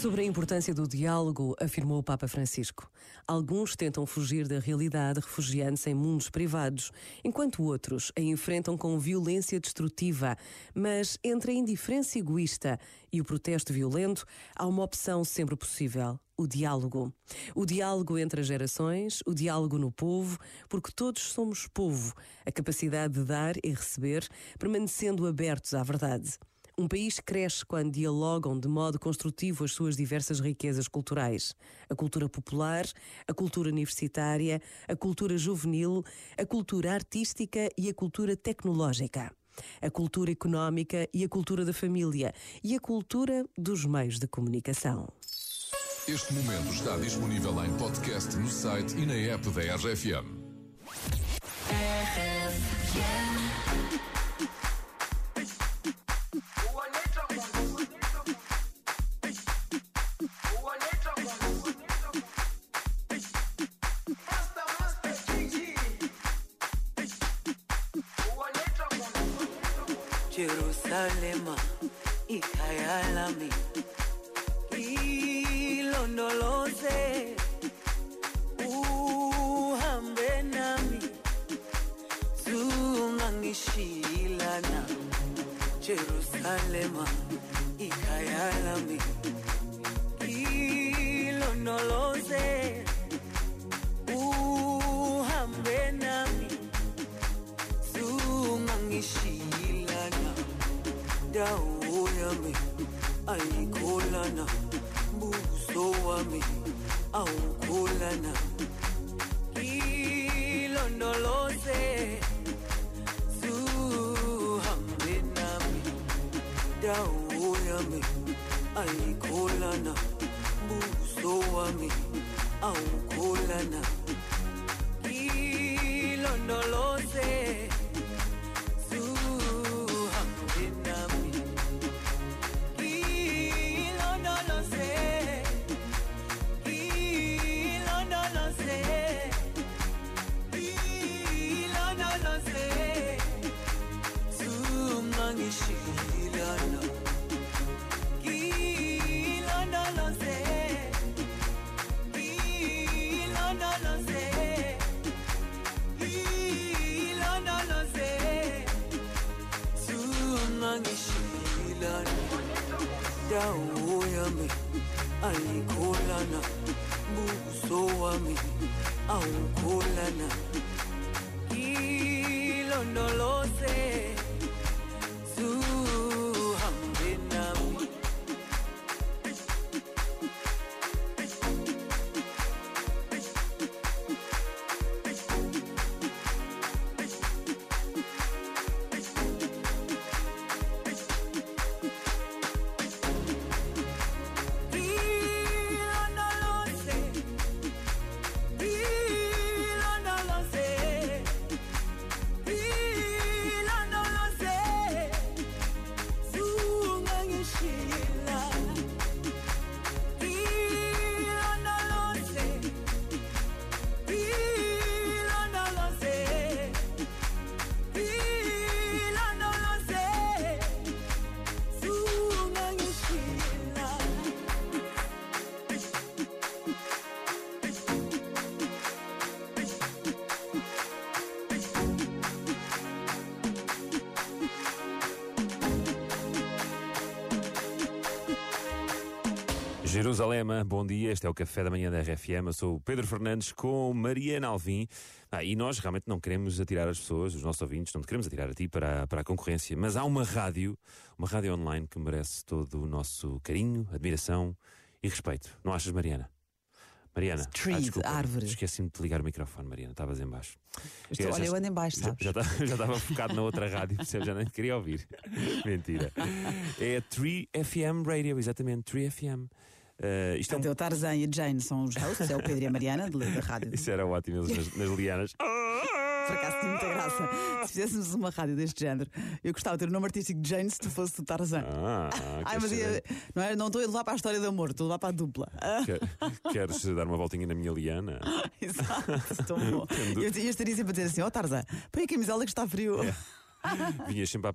Sobre a importância do diálogo, afirmou o Papa Francisco. Alguns tentam fugir da realidade refugiando-se em mundos privados, enquanto outros a enfrentam com violência destrutiva. Mas entre a indiferença egoísta e o protesto violento, há uma opção sempre possível: o diálogo. O diálogo entre as gerações, o diálogo no povo, porque todos somos povo, a capacidade de dar e receber, permanecendo abertos à verdade. Um país cresce quando dialogam de modo construtivo as suas diversas riquezas culturais. A cultura popular, a cultura universitária, a cultura juvenil, a cultura artística e a cultura tecnológica. A cultura económica e a cultura da família e a cultura dos meios de comunicação. Este momento está disponível em podcast no site e na app da RFM. Jerusalema ikhaya lami ilondoloze uhambe nami. Zungangishilana Jerusalema Dau yami aikolana, buso wa mi wami aukolana. Ilondolose suhambe nami. Dau yami aikolana, buso wa mi awu wami aukolana. Ilondo Ilondo lonse Ilondo lonse Ilondo lonse Sumangishi buso wami awukholana Ilondo lonse Jerusalema, bom dia. Este é o Café da Manhã da RFM. Eu sou o Pedro Fernandes com Mariana Alvim. Ah, e nós realmente não queremos atirar as pessoas, os nossos ouvintes, não te queremos atirar a ti para, a- para a concorrência. Mas há uma rádio, uma rádio online que merece todo o nosso carinho, admiração e respeito. Não achas, Mariana? Mariana, ah, desculpa, árvore. Esqueci-me de ligar o microfone, Mariana. Estavas em baixo. Estou- Já- olha, eu ando em baixo, já- sabes? Já, estava- já estava focado na outra rádio, percebes? já nem queria ouvir. Mentira. É a 3FM Radio, exatamente, 3FM. Uh, isto é um o Tarzan e a Jane são os hosts, é o Pedro e a Mariana, de- da rádio. Isso era ótimo, eles nas, nas lianas. Por acaso tinha muita graça. Se fizéssemos uma rádio deste género, eu gostava de ter o nome artístico de Jane se tu fosse o Tarzan. Ah, Ai, mas ia- não, é, não estou a levar para a história de amor, estou a levar para a dupla. Quer- queres dar uma voltinha na minha liana? exato, tão bom. Tendo- Eu, eu estaria sempre a dizer assim: Ó Tarzan, põe a camisola que está frio. Vinhas sempre a